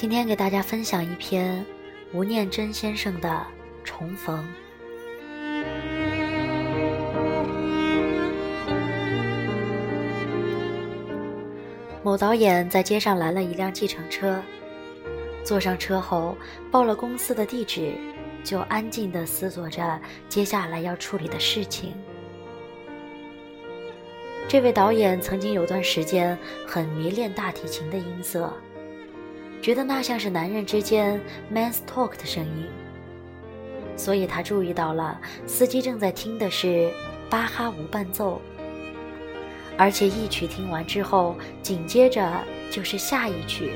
今天给大家分享一篇吴念真先生的《重逢》。某导演在街上拦了一辆计程车，坐上车后报了公司的地址，就安静地思索着接下来要处理的事情。这位导演曾经有段时间很迷恋大提琴的音色，觉得那像是男人之间 man's talk 的声音，所以他注意到了司机正在听的是巴哈无伴奏。而且一曲听完之后，紧接着就是下一曲。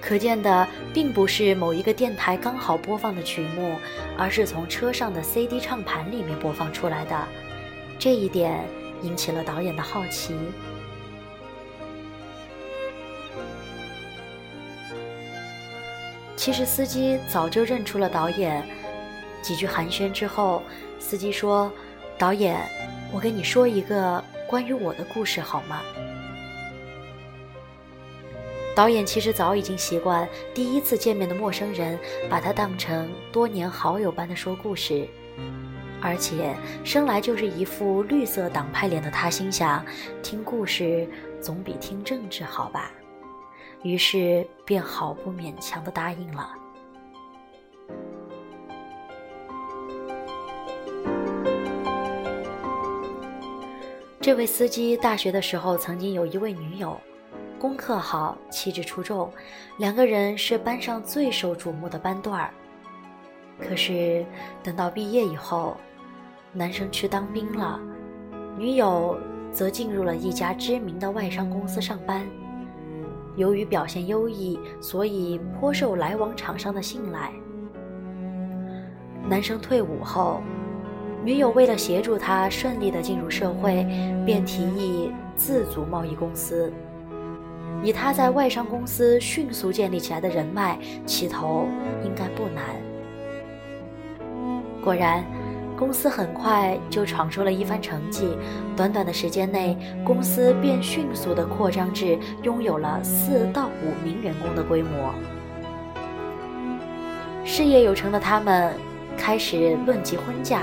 可见的并不是某一个电台刚好播放的曲目，而是从车上的 CD 唱盘里面播放出来的。这一点引起了导演的好奇。其实司机早就认出了导演。几句寒暄之后，司机说：“导演。”我跟你说一个关于我的故事好吗？导演其实早已经习惯第一次见面的陌生人把他当成多年好友般的说故事，而且生来就是一副绿色党派脸的他心想，听故事总比听政治好吧，于是便毫不勉强的答应了。这位司机大学的时候曾经有一位女友，功课好，气质出众，两个人是班上最受瞩目的班段儿。可是等到毕业以后，男生去当兵了，女友则进入了一家知名的外商公司上班。由于表现优异，所以颇受来往厂商的信赖。男生退伍后。女友为了协助他顺利的进入社会，便提议自组贸易公司。以他在外商公司迅速建立起来的人脉，起头应该不难。果然，公司很快就闯出了一番成绩。短短的时间内，公司便迅速的扩张至拥有了四到五名员工的规模。事业有成的他们，开始论及婚嫁。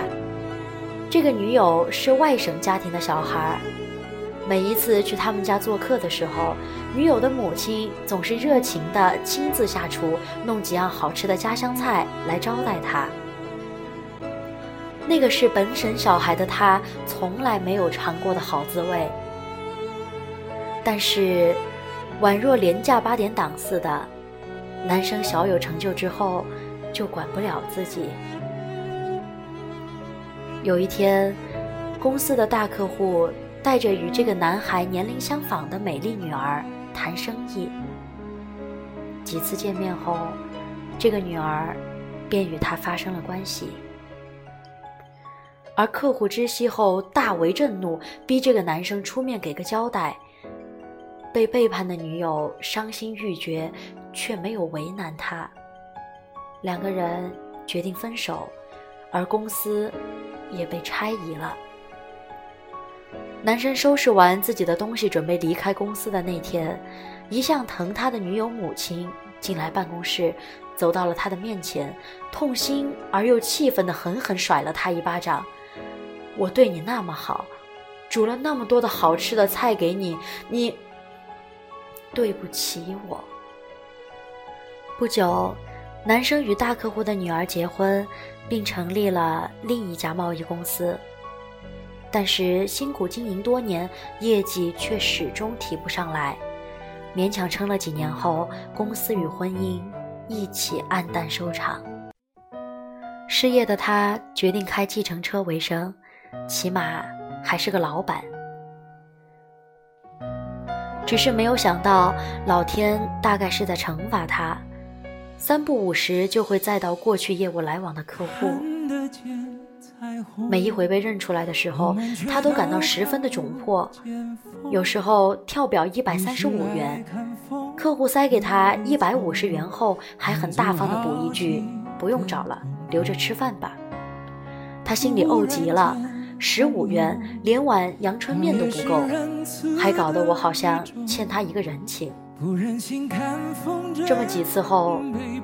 这个女友是外省家庭的小孩，每一次去他们家做客的时候，女友的母亲总是热情的亲自下厨，弄几样好吃的家乡菜来招待他。那个是本省小孩的他从来没有尝过的好滋味。但是，宛若廉价八点档似的，男生小有成就之后，就管不了自己。有一天，公司的大客户带着与这个男孩年龄相仿的美丽女儿谈生意。几次见面后，这个女儿便与他发生了关系。而客户知悉后大为震怒，逼这个男生出面给个交代。被背叛的女友伤心欲绝，却没有为难他。两个人决定分手，而公司。也被拆移了。男生收拾完自己的东西，准备离开公司的那天，一向疼他的女友母亲进来办公室，走到了他的面前，痛心而又气愤地狠狠甩了他一巴掌：“我对你那么好，煮了那么多的好吃的菜给你，你对不起我。”不久。男生与大客户的女儿结婚，并成立了另一家贸易公司。但是辛苦经营多年，业绩却始终提不上来，勉强撑了几年后，公司与婚姻一起黯淡收场。失业的他决定开计程车为生，起码还是个老板。只是没有想到，老天大概是在惩罚他。三不五时就会再到过去业务来往的客户，每一回被认出来的时候，他都感到十分的窘迫。有时候跳表一百三十五元，客户塞给他一百五十元后，还很大方的补一句：“不用找了，留着吃饭吧。”他心里怄极了，十五元连碗阳春面都不够，还搞得我好像欠他一个人情。这么几次后，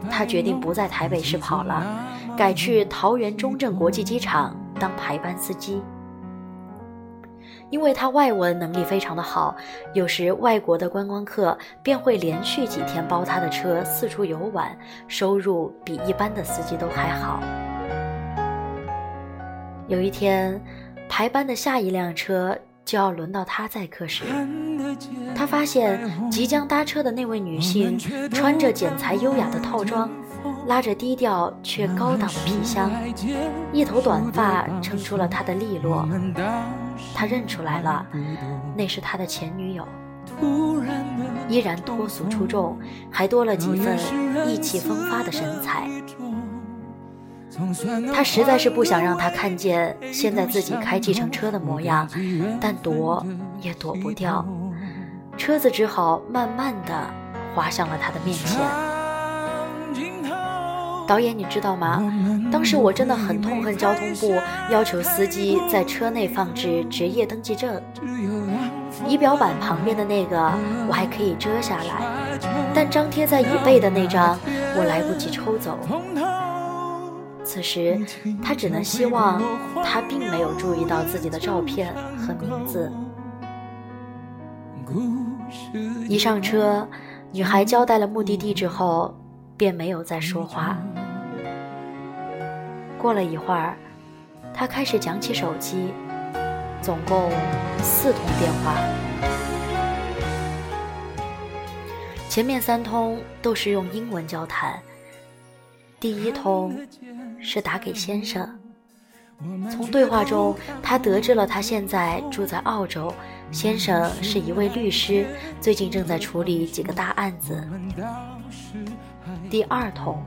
他决定不在台北市跑了，改去桃园中正国际机场当排班司机。因为他外文能力非常的好，有时外国的观光客便会连续几天包他的车四处游玩，收入比一般的司机都还好。有一天，排班的下一辆车就要轮到他载客时，他发现即将搭车的那位女性穿着剪裁优雅的套装。拉着低调却高档的皮箱，一头短发撑出了他的利落。他认出来了，那是他的前女友。依然脱俗出众，还多了几分意气风发的神采。他实在是不想让他看见现在自己开计程车的模样，但躲也躲不掉，车子只好慢慢的滑向了他的面前。导演，你知道吗？当时我真的很痛恨交通部要求司机在车内放置职业登记证，仪表板旁边的那个我还可以遮下来，但张贴在椅背的那张我来不及抽走。此时他只能希望他并没有注意到自己的照片和名字。一上车，女孩交代了目的地之后，便没有再说话。过了一会儿，他开始讲起手机，总共四通电话。前面三通都是用英文交谈，第一通是打给先生。从对话中，他得知了他现在住在澳洲，先生是一位律师，最近正在处理几个大案子。第二通。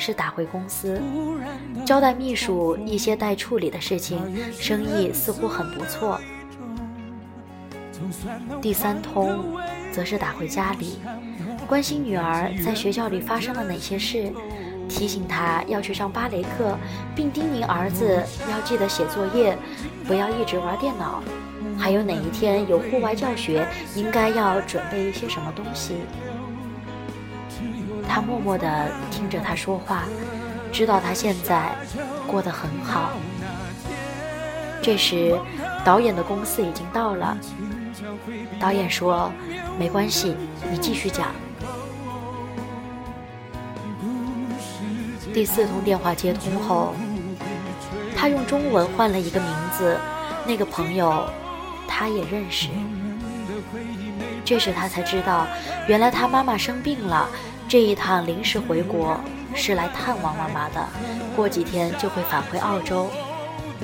是打回公司，交代秘书一些待处理的事情，生意似乎很不错。第三通，则是打回家里，关心女儿在学校里发生了哪些事，提醒他要去上芭蕾课，并叮咛儿子要记得写作业，不要一直玩电脑，还有哪一天有户外教学，应该要准备一些什么东西。他默默地听着他说话，知道他现在过得很好。这时，导演的公司已经到了。导演说：“没关系，你继续讲。”第四通电话接通后，他用中文换了一个名字，那个朋友他也认识。这时他才知道，原来他妈妈生病了。这一趟临时回国是来探望妈妈的，过几天就会返回澳洲。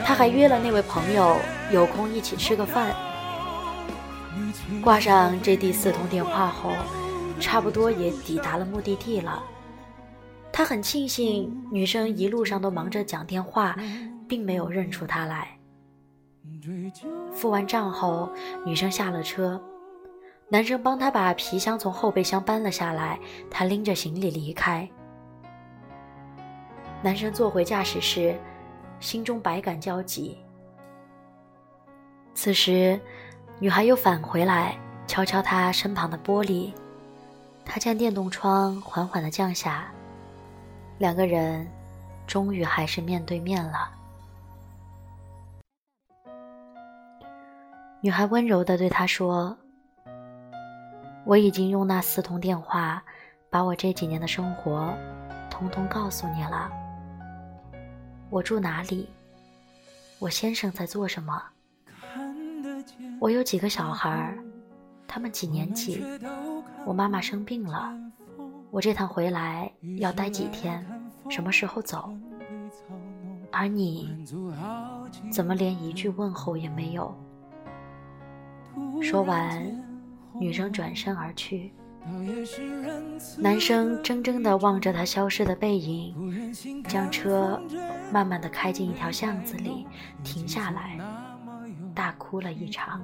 他还约了那位朋友有空一起吃个饭。挂上这第四通电话后，差不多也抵达了目的地了。他很庆幸女生一路上都忙着讲电话，并没有认出他来。付完账后，女生下了车。男生帮他把皮箱从后备箱搬了下来，他拎着行李离开。男生坐回驾驶室，心中百感交集。此时，女孩又返回来，敲敲他身旁的玻璃，他将电动窗缓缓的降下，两个人终于还是面对面了。女孩温柔的对他说。我已经用那四通电话，把我这几年的生活，通通告诉你了。我住哪里？我先生在做什么？我有几个小孩？他们几年级？我妈妈生病了。我这趟回来要待几天？什么时候走？而你，怎么连一句问候也没有？说完。女生转身而去，男生怔怔地望着她消失的背影，将车慢慢地开进一条巷子里，停下来，大哭了一场。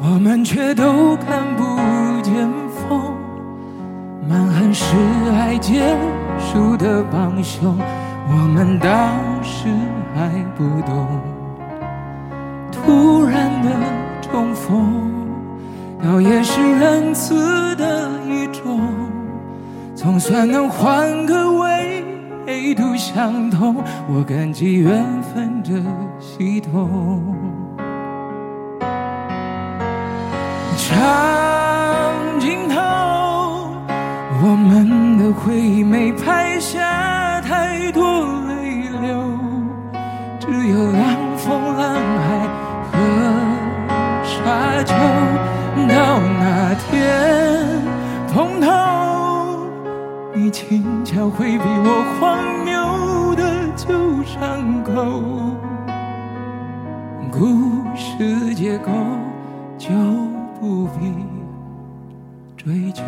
我们却都看不见风。满含是爱结束的帮凶，我们当时还不懂。突然的重逢，倒也是仁慈的一种，总算能换个位。唯独相同，我感激缘分的系统。长镜头，我们的回忆没拍下太多泪流，只有凉风、浪海和沙丘。到那天碰头，你轻巧回避我荒谬的旧伤口，故事结构。不必追究。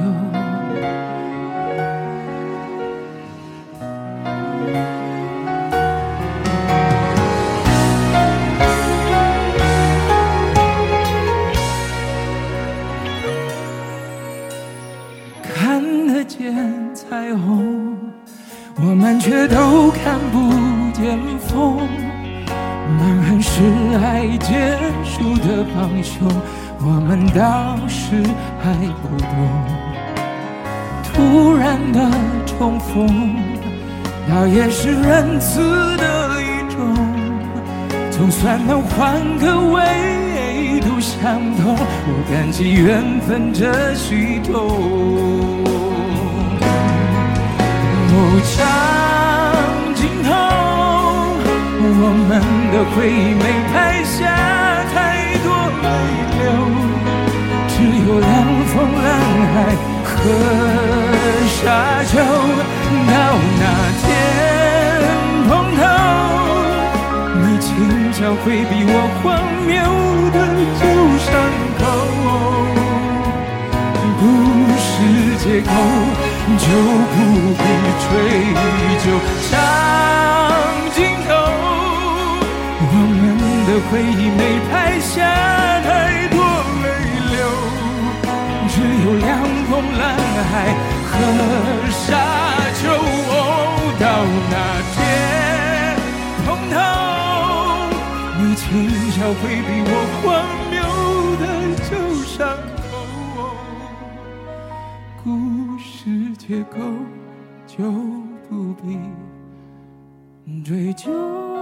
是还不懂。突然的重逢，那也是仁慈的一种，总算能换个维度相同。我感激缘分这系统。哦，长镜头，我们的回忆没拍下有凉风、浪海和沙丘。到那天碰头，你轻巧回避我荒谬的旧伤口。不是借口就不必追究。长镜头，我们的回忆没拍下太海和沙丘。到那天碰头，你轻巧回避我荒谬的旧伤口。故事结构就不必追究。